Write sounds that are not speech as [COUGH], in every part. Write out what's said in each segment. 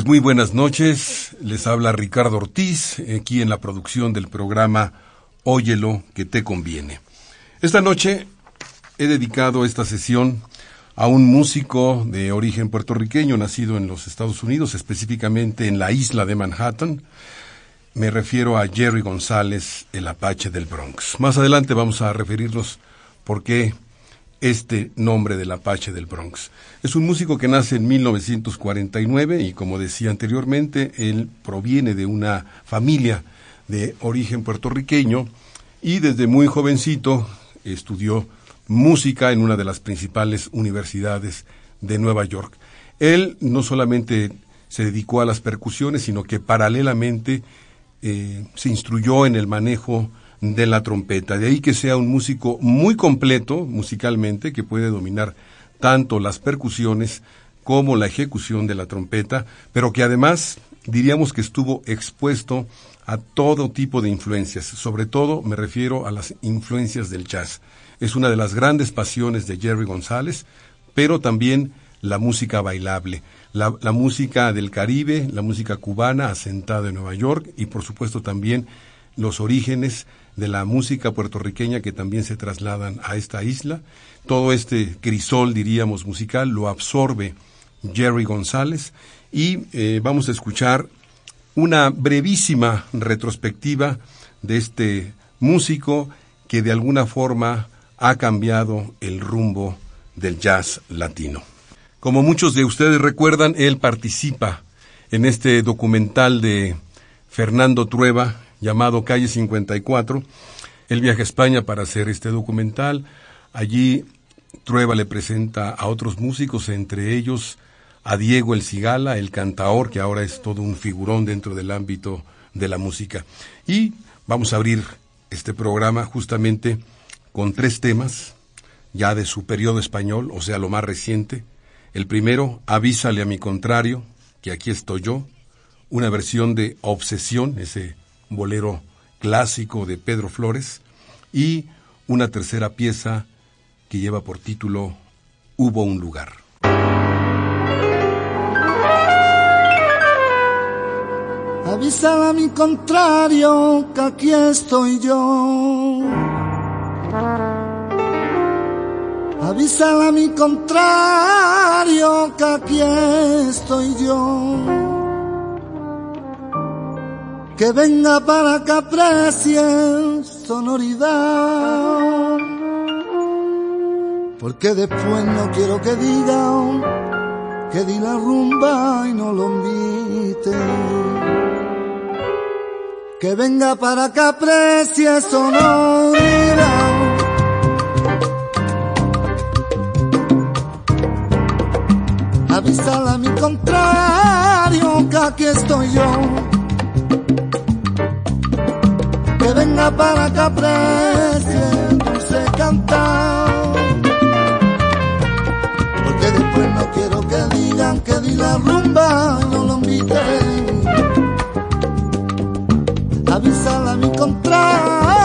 Pues muy buenas noches, les habla Ricardo Ortiz, aquí en la producción del programa Óyelo que te conviene. Esta noche he dedicado esta sesión a un músico de origen puertorriqueño nacido en los Estados Unidos, específicamente en la isla de Manhattan. Me refiero a Jerry González, el Apache del Bronx. Más adelante vamos a referirnos por qué este nombre del Apache del Bronx. Es un músico que nace en 1949 y como decía anteriormente, él proviene de una familia de origen puertorriqueño y desde muy jovencito estudió música en una de las principales universidades de Nueva York. Él no solamente se dedicó a las percusiones, sino que paralelamente eh, se instruyó en el manejo de la trompeta. De ahí que sea un músico muy completo musicalmente, que puede dominar tanto las percusiones como la ejecución de la trompeta, pero que además diríamos que estuvo expuesto a todo tipo de influencias, sobre todo me refiero a las influencias del jazz. Es una de las grandes pasiones de Jerry González, pero también la música bailable, la, la música del Caribe, la música cubana asentada en Nueva York y por supuesto también los orígenes de la música puertorriqueña que también se trasladan a esta isla. Todo este crisol, diríamos, musical lo absorbe Jerry González y eh, vamos a escuchar una brevísima retrospectiva de este músico que de alguna forma ha cambiado el rumbo del jazz latino. Como muchos de ustedes recuerdan, él participa en este documental de Fernando Trueba, llamado Calle 54. Él viaja a España para hacer este documental. Allí Trueba le presenta a otros músicos, entre ellos a Diego El Cigala, el cantaor, que ahora es todo un figurón dentro del ámbito de la música. Y vamos a abrir este programa justamente con tres temas, ya de su periodo español, o sea, lo más reciente. El primero, Avísale a mi contrario, que aquí estoy yo, una versión de Obsesión, ese bolero clásico de Pedro Flores, y una tercera pieza que lleva por título Hubo un lugar. Avisa a mi contrario que aquí estoy yo. Avisa a mi contrario que aquí estoy yo que venga para que aprecie sonoridad. Porque después no quiero que digan que di la rumba y no lo invite. Que venga para que aprecie sonoridad. Avísala a mi contrario que aquí estoy yo para que aprecie dulce cantar. Porque después no quiero que digan que di la rumba no lo invité. Avísala a mi contrario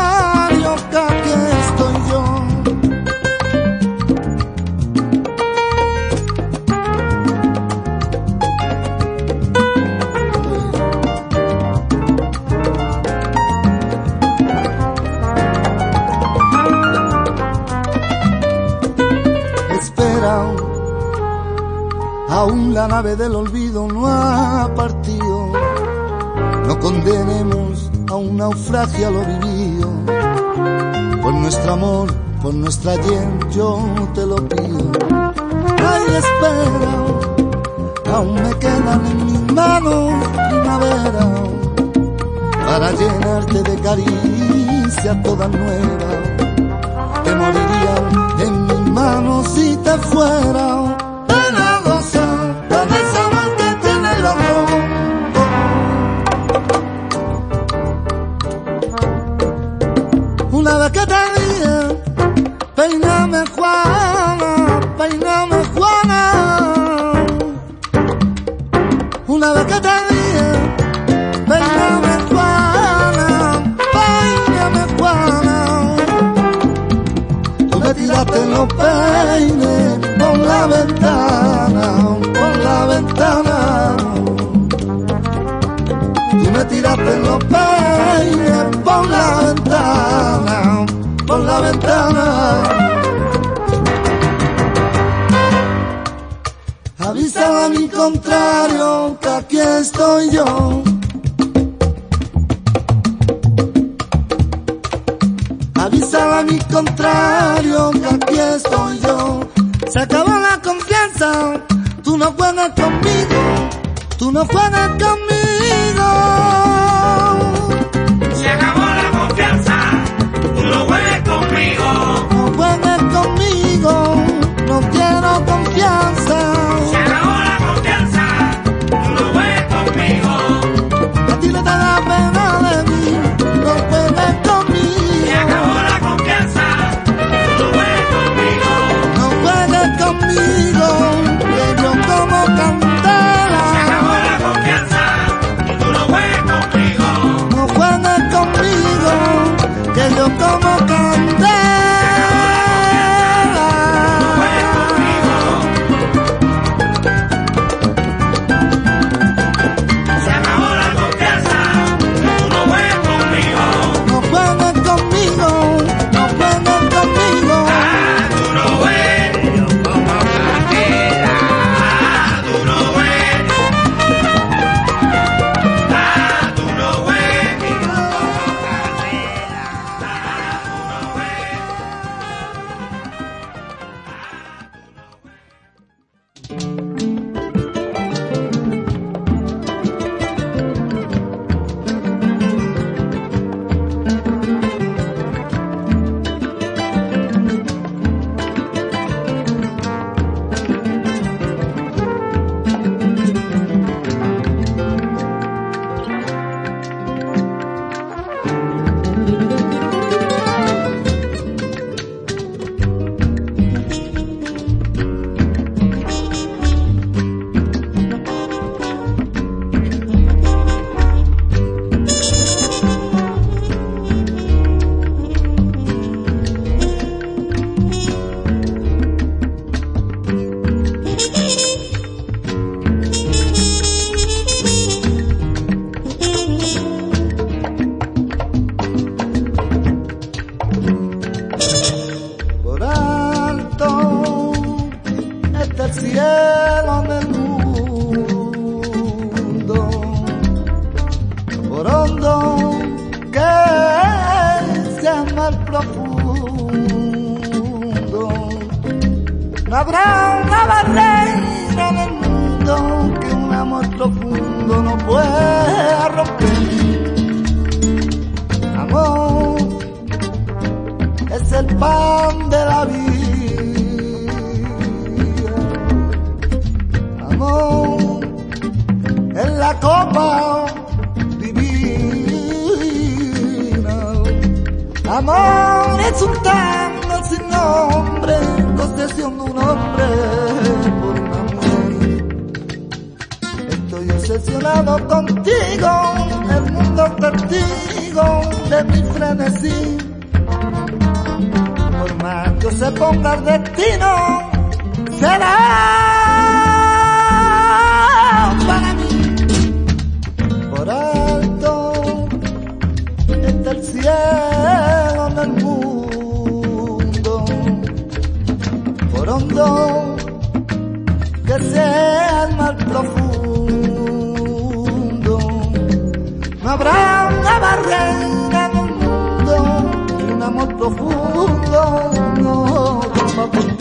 la nave del olvido no ha partido. No condenemos a un naufragio a lo vivido. Por nuestro amor, por nuestra ayer, yo te lo pido. Ay, espera, aún me quedan en mis manos primavera para llenarte de caricia toda nueva. Te moriría en mis manos si te fuera. Los peines por la ventana, por la ventana. Tú me tiraste los peines por la ventana, por la ventana. Avisa a mi contrario que aquí estoy yo. Contrario que aquí estoy yo. Se acabó la confianza, tú no juegas conmigo, tú no juegas conmigo. Se acabó la confianza, tú no juegues conmigo. No juegues conmigo, no quiero confianza. Se acabó la confianza, tú no juegues conmigo. A ti no te da pena se ponga el destino, será para mí. Por alto está el cielo del mundo, por hondo que sea el mar profundo, no habrá una barrera un amor profundo, no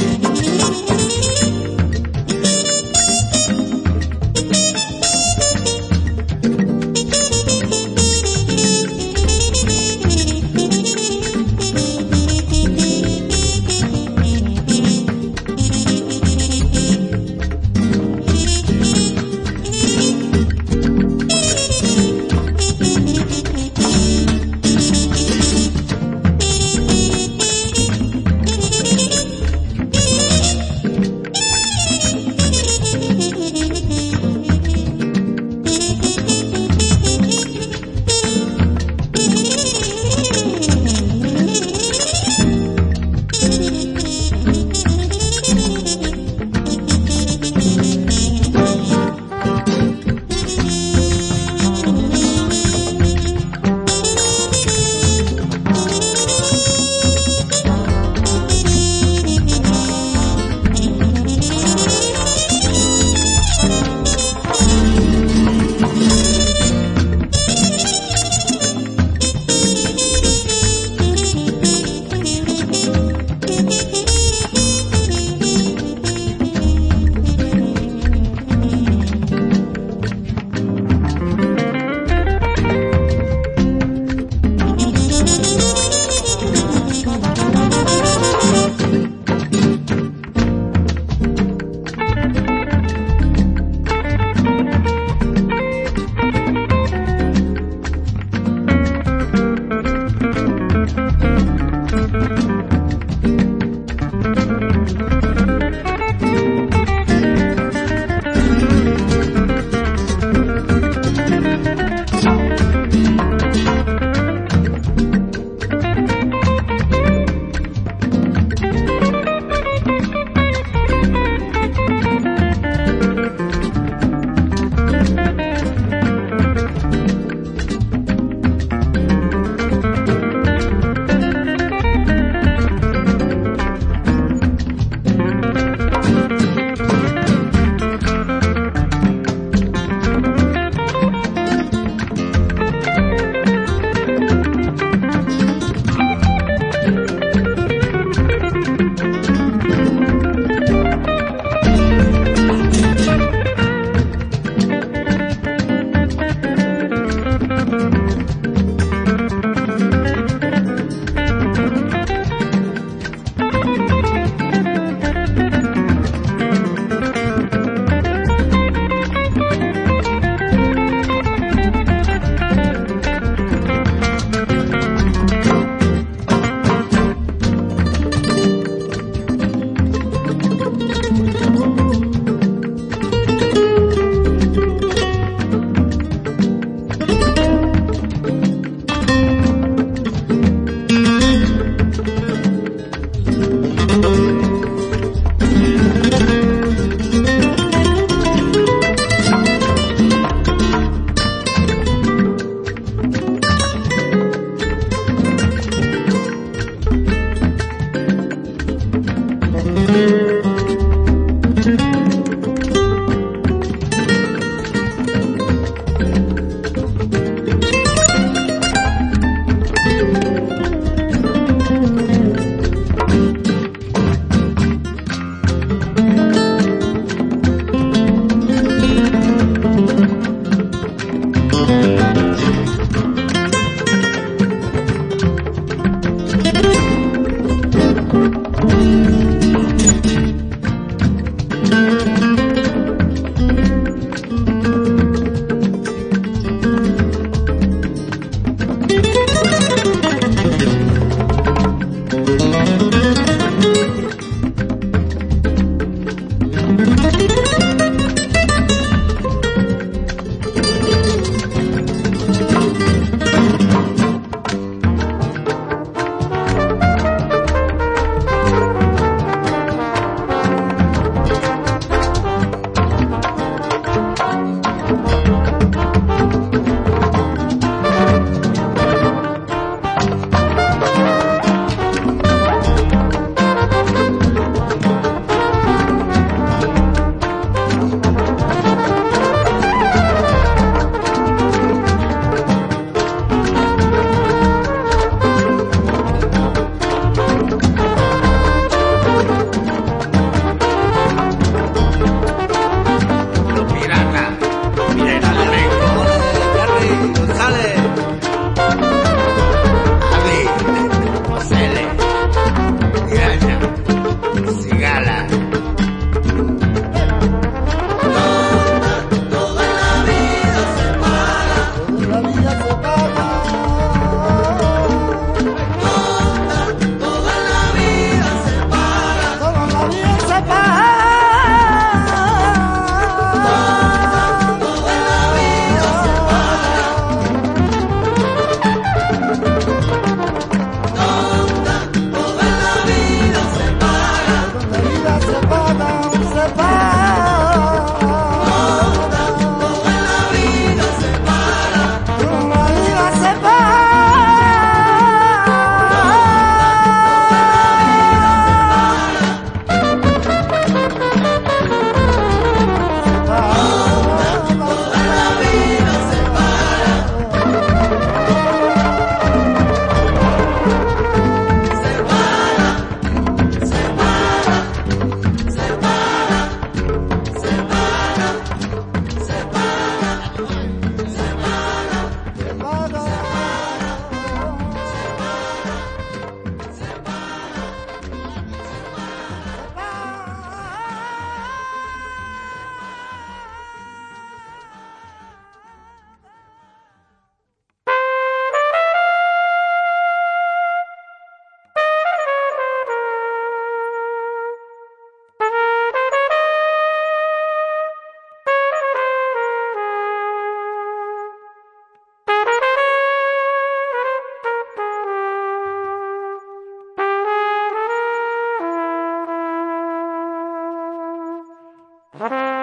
you [LAUGHS]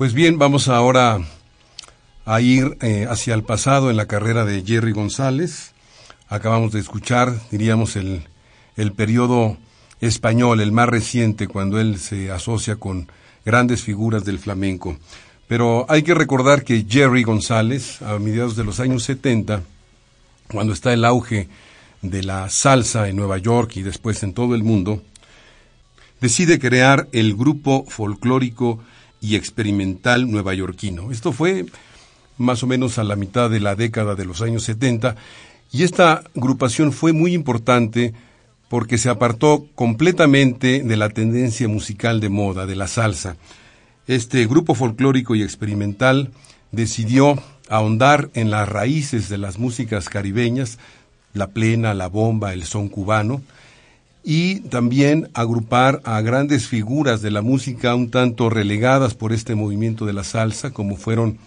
Pues bien, vamos ahora a ir eh, hacia el pasado en la carrera de Jerry González. Acabamos de escuchar, diríamos, el, el periodo español, el más reciente, cuando él se asocia con grandes figuras del flamenco. Pero hay que recordar que Jerry González, a mediados de los años 70, cuando está el auge de la salsa en Nueva York y después en todo el mundo, decide crear el grupo folclórico y experimental nuevayorquino. Esto fue más o menos a la mitad de la década de los años 70 y esta agrupación fue muy importante porque se apartó completamente de la tendencia musical de moda, de la salsa. Este grupo folclórico y experimental decidió ahondar en las raíces de las músicas caribeñas, la plena, la bomba, el son cubano, y también agrupar a grandes figuras de la música un tanto relegadas por este movimiento de la salsa, como fueron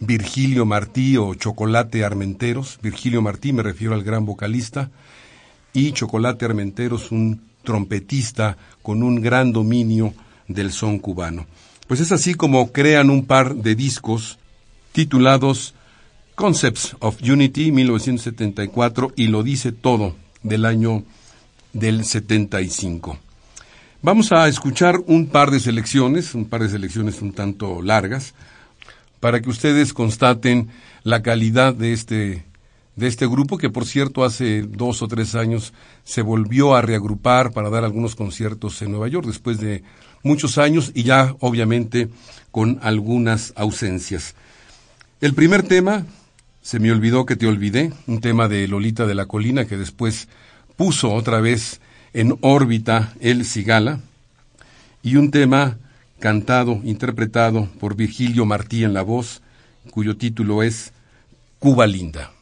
Virgilio Martí o Chocolate Armenteros. Virgilio Martí me refiero al gran vocalista, y Chocolate Armenteros, un trompetista con un gran dominio del son cubano. Pues es así como crean un par de discos titulados Concepts of Unity 1974 y lo dice todo del año del 75. Vamos a escuchar un par de selecciones, un par de selecciones un tanto largas, para que ustedes constaten la calidad de este, de este grupo, que por cierto hace dos o tres años se volvió a reagrupar para dar algunos conciertos en Nueva York, después de muchos años y ya obviamente con algunas ausencias. El primer tema, Se me olvidó que te olvidé, un tema de Lolita de la Colina que después puso otra vez en órbita el Cigala, y un tema cantado, interpretado por Virgilio Martí en la voz, cuyo título es Cuba Linda.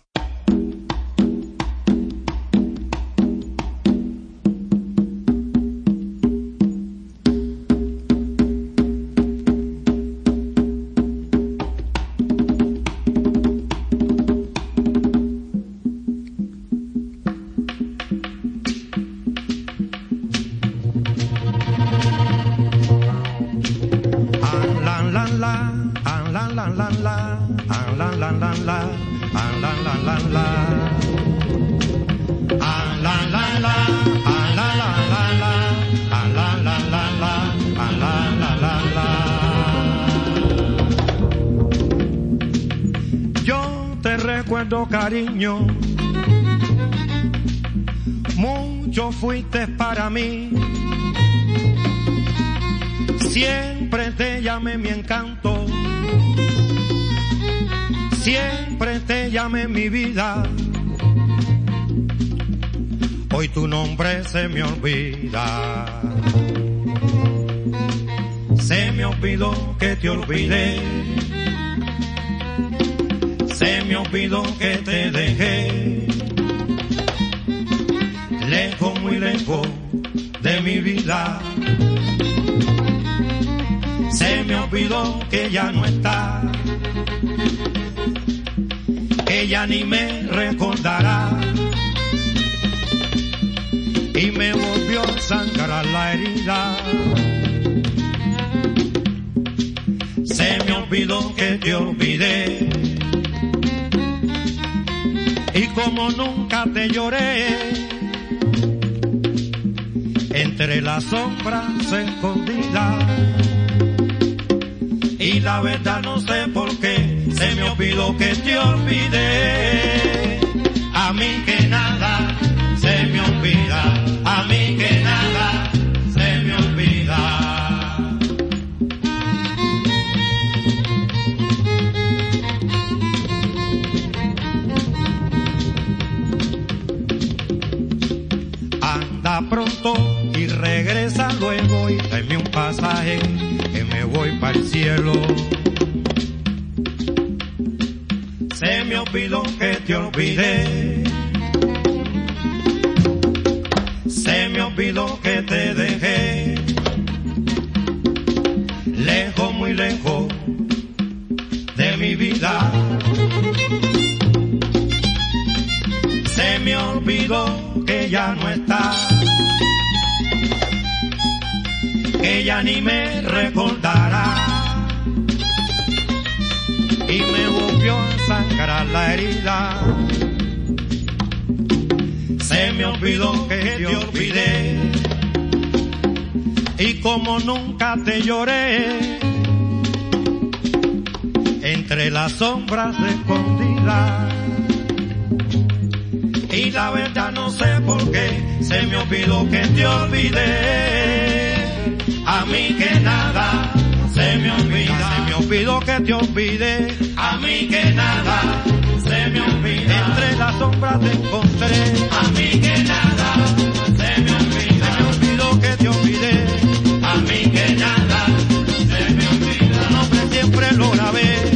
Cariño, mucho fuiste para mí. Siempre te llamé mi encanto, siempre te llamé mi vida. Hoy tu nombre se me olvida. Se me olvidó que te olvidé se me olvidó que te dejé. Lejos, muy lejos de mi vida. Se me olvidó que ya no está. Ella ni me recordará. Y me volvió a sangrar la herida. Se me olvidó que te olvidé como nunca te lloré, entre las sombras escondidas. Y la verdad no sé por qué se me olvidó que te olvidé. A mí que nada se me olvida, a mí que nada regresa luego y tráeme un pasaje que me voy para el cielo. Se me olvidó que te olvidé. Se me olvidó que te dejé. Lejos, muy lejos de mi vida. Se me olvidó que ya no está ella ni me recordará. sangrar la herida. Se me olvidó que te olvidé y como nunca te lloré entre las sombras escondidas y la verdad no sé por qué se me olvidó que te olvidé a mí que nada se me olvida. Se me olvidó que te olvidé. A mí que nada se me olvida. Entre las sombras te encontré. A mí que nada se me olvida. Se me olvidó que te olvidé. A mí que nada se me olvida. Tu nombre siempre lo grabé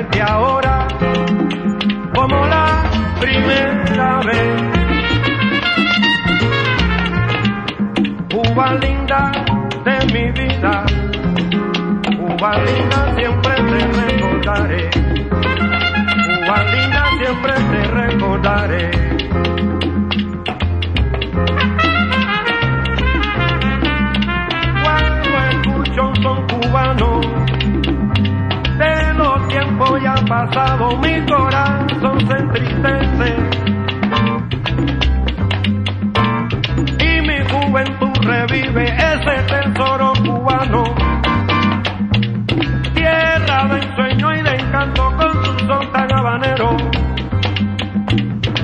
verte ahora como la primera vez. Cuba linda de mi vida, Cuba linda siempre te recordaré. Cuba linda siempre te recordaré. Cuando escucho son cubano, pasados, mi corazón se entristece. Y mi juventud revive ese tesoro cubano tierra de ensueño y de encanto con su son tan habanero.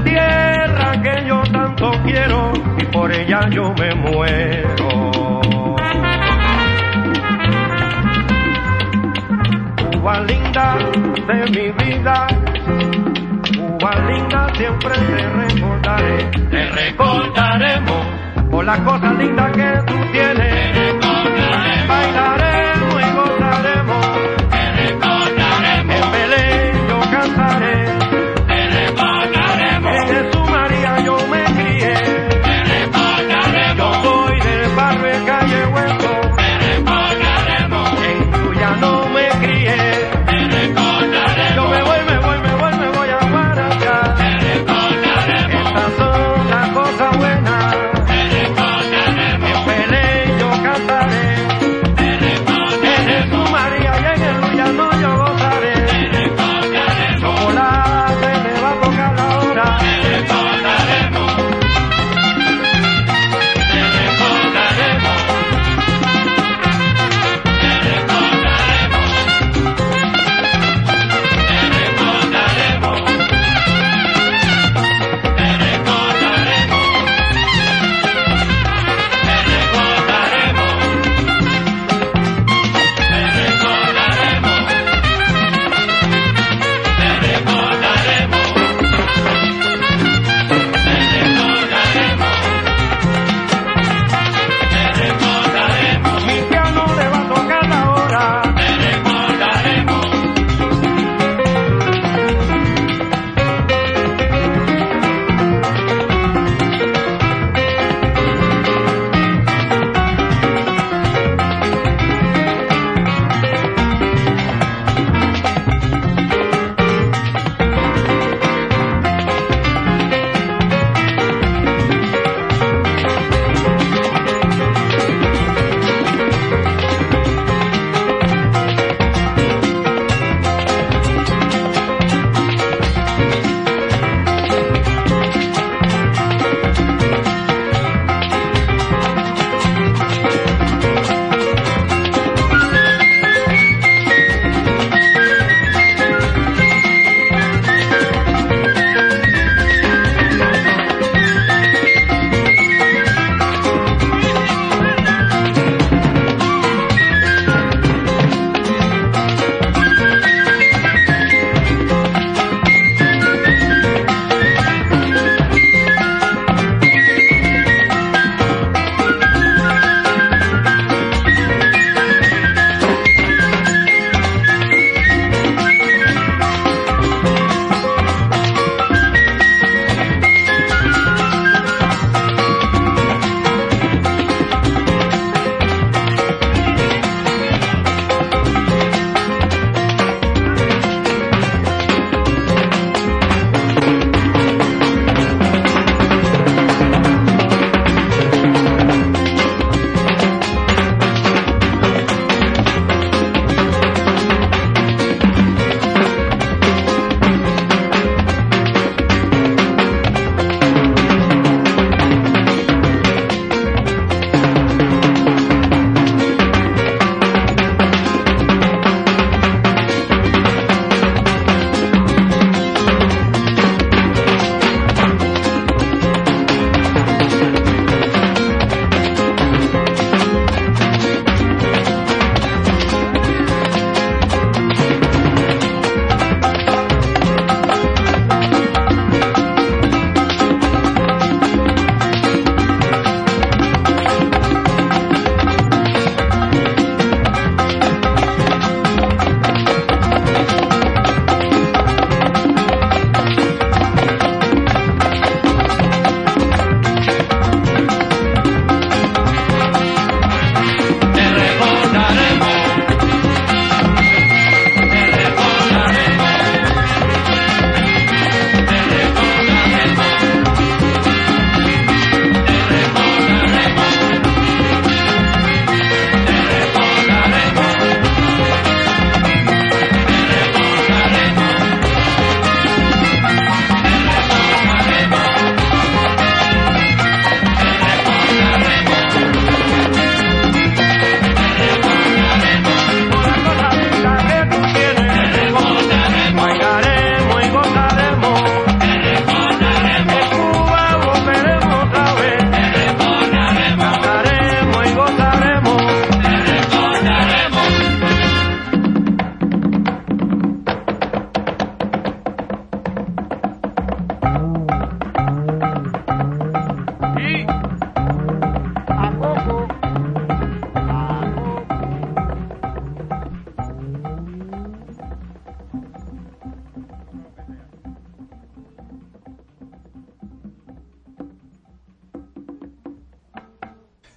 Tierra que yo tanto quiero y por ella yo me muero. Cuba linda de mi vida, Cuba linda siempre te recordaré, te recordaremos por las cosas lindas que tú tienes. Bailaremos y gozaremos. En Belén yo cantaré.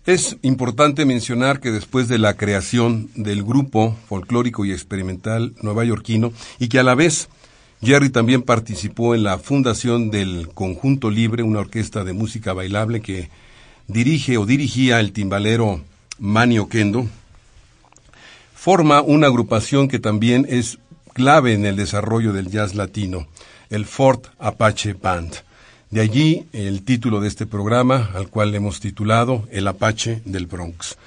Es importante mencionar que después de la creación del grupo folclórico y experimental nuevayorquino y que a la vez Jerry también participó en la fundación del Conjunto Libre, una orquesta de música bailable que dirige o dirigía el timbalero Manny Oquendo, forma una agrupación que también es clave en el desarrollo del jazz latino, el Fort Apache Band. De allí el título de este programa, al cual hemos titulado El Apache del Bronx.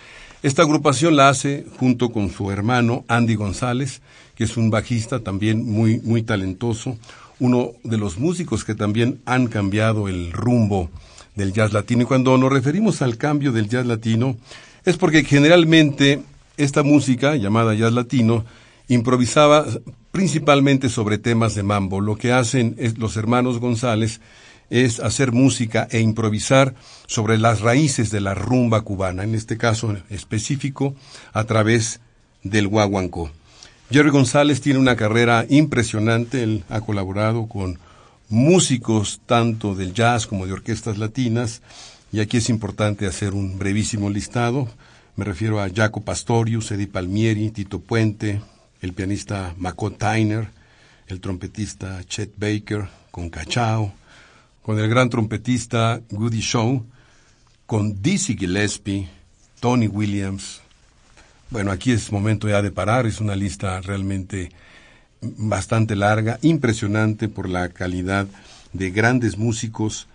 Esta agrupación la hace junto con su hermano Andy González, que es un bajista también muy, muy talentoso, uno de los músicos que también han cambiado el rumbo del jazz latino. Y cuando nos referimos al cambio del jazz latino, es porque generalmente esta música, llamada jazz latino, improvisaba principalmente sobre temas de mambo. Lo que hacen los hermanos González es hacer música e improvisar sobre las raíces de la rumba cubana, en este caso específico, a través del guaguancó. Jerry González tiene una carrera impresionante, él ha colaborado con músicos tanto del jazz como de orquestas latinas, y aquí es importante hacer un brevísimo listado. Me refiero a Jaco Pastorius, Eddie Palmieri, Tito Puente, el pianista Macot Tyner, el trompetista Chet Baker, con Cachao, con el gran trompetista Goody Shaw, con Dizzy Gillespie, Tony Williams. Bueno, aquí es momento ya de parar, es una lista realmente bastante larga, impresionante por la calidad de grandes músicos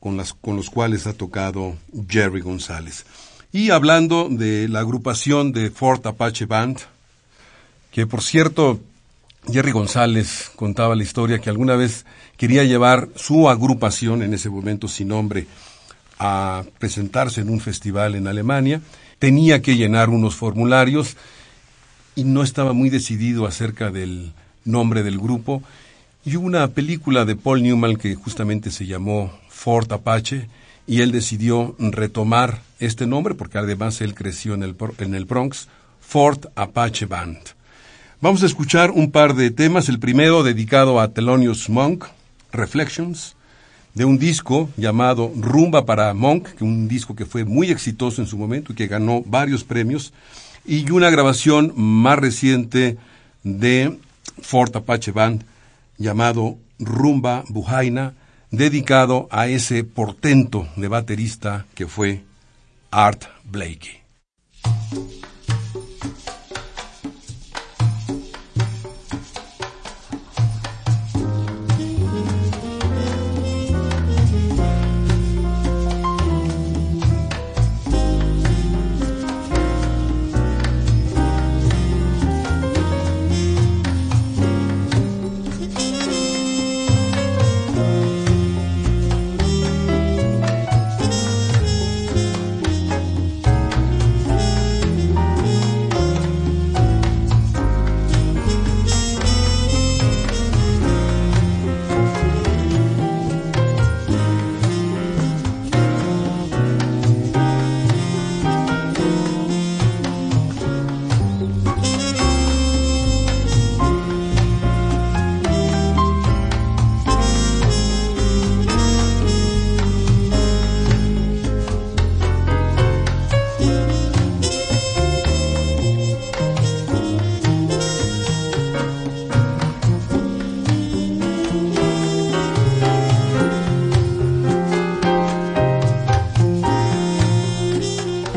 con, las, con los cuales ha tocado Jerry González. Y hablando de la agrupación de Fort Apache Band, que por cierto, Jerry González contaba la historia que alguna vez quería llevar su agrupación, en ese momento sin nombre, a presentarse en un festival en Alemania. Tenía que llenar unos formularios y no estaba muy decidido acerca del nombre del grupo. Y hubo una película de Paul Newman que justamente se llamó Fort Apache y él decidió retomar este nombre porque además él creció en el, en el Bronx, Fort Apache Band. Vamos a escuchar un par de temas, el primero dedicado a Thelonious Monk, Reflections, de un disco llamado Rumba para Monk, que un disco que fue muy exitoso en su momento y que ganó varios premios, y una grabación más reciente de Fort Apache Band llamado Rumba Bujaina, dedicado a ese portento de baterista que fue Art Blakey.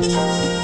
Música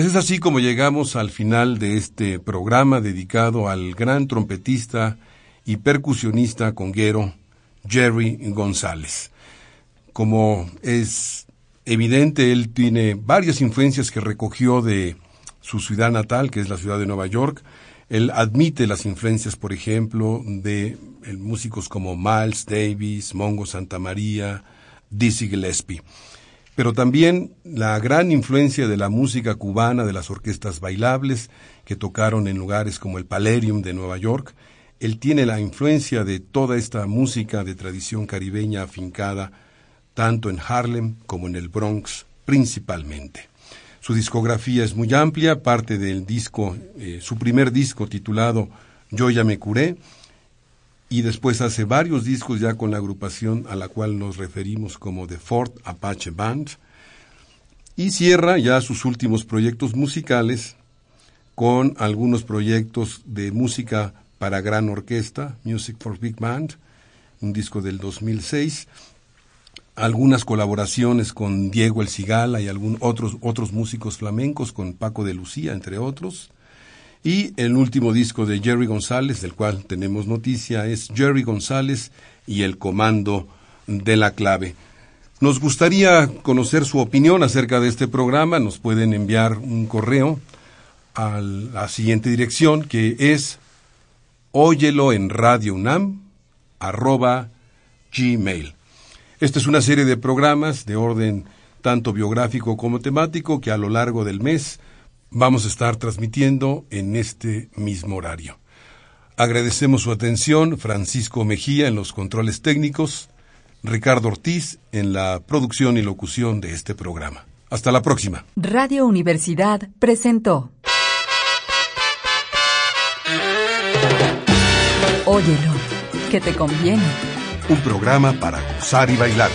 Pues es así como llegamos al final de este programa dedicado al gran trompetista y percusionista conguero Jerry González. Como es evidente, él tiene varias influencias que recogió de su ciudad natal, que es la ciudad de Nueva York. Él admite las influencias, por ejemplo, de músicos como Miles Davis, Mongo Santa María, Dizzy Gillespie pero también la gran influencia de la música cubana, de las orquestas bailables que tocaron en lugares como el Palerium de Nueva York. Él tiene la influencia de toda esta música de tradición caribeña afincada tanto en Harlem como en el Bronx principalmente. Su discografía es muy amplia, parte del disco, eh, su primer disco titulado Yo ya me curé, y después hace varios discos ya con la agrupación a la cual nos referimos como The Fort Apache Band y cierra ya sus últimos proyectos musicales con algunos proyectos de música para gran orquesta, Music for Big Band, un disco del 2006, algunas colaboraciones con Diego El Cigala y algún otros otros músicos flamencos con Paco de Lucía entre otros. Y el último disco de Jerry González, del cual tenemos noticia, es Jerry González y el Comando de la Clave. Nos gustaría conocer su opinión acerca de este programa. Nos pueden enviar un correo a la siguiente dirección que es óyelo en Radio UNAM arroba gmail. Esta es una serie de programas de orden tanto biográfico como temático que a lo largo del mes vamos a estar transmitiendo en este mismo horario. Agradecemos su atención, Francisco Mejía en los controles técnicos, Ricardo Ortiz en la producción y locución de este programa. Hasta la próxima. Radio Universidad presentó Óyelo, que te conviene. Un programa para gozar y bailar.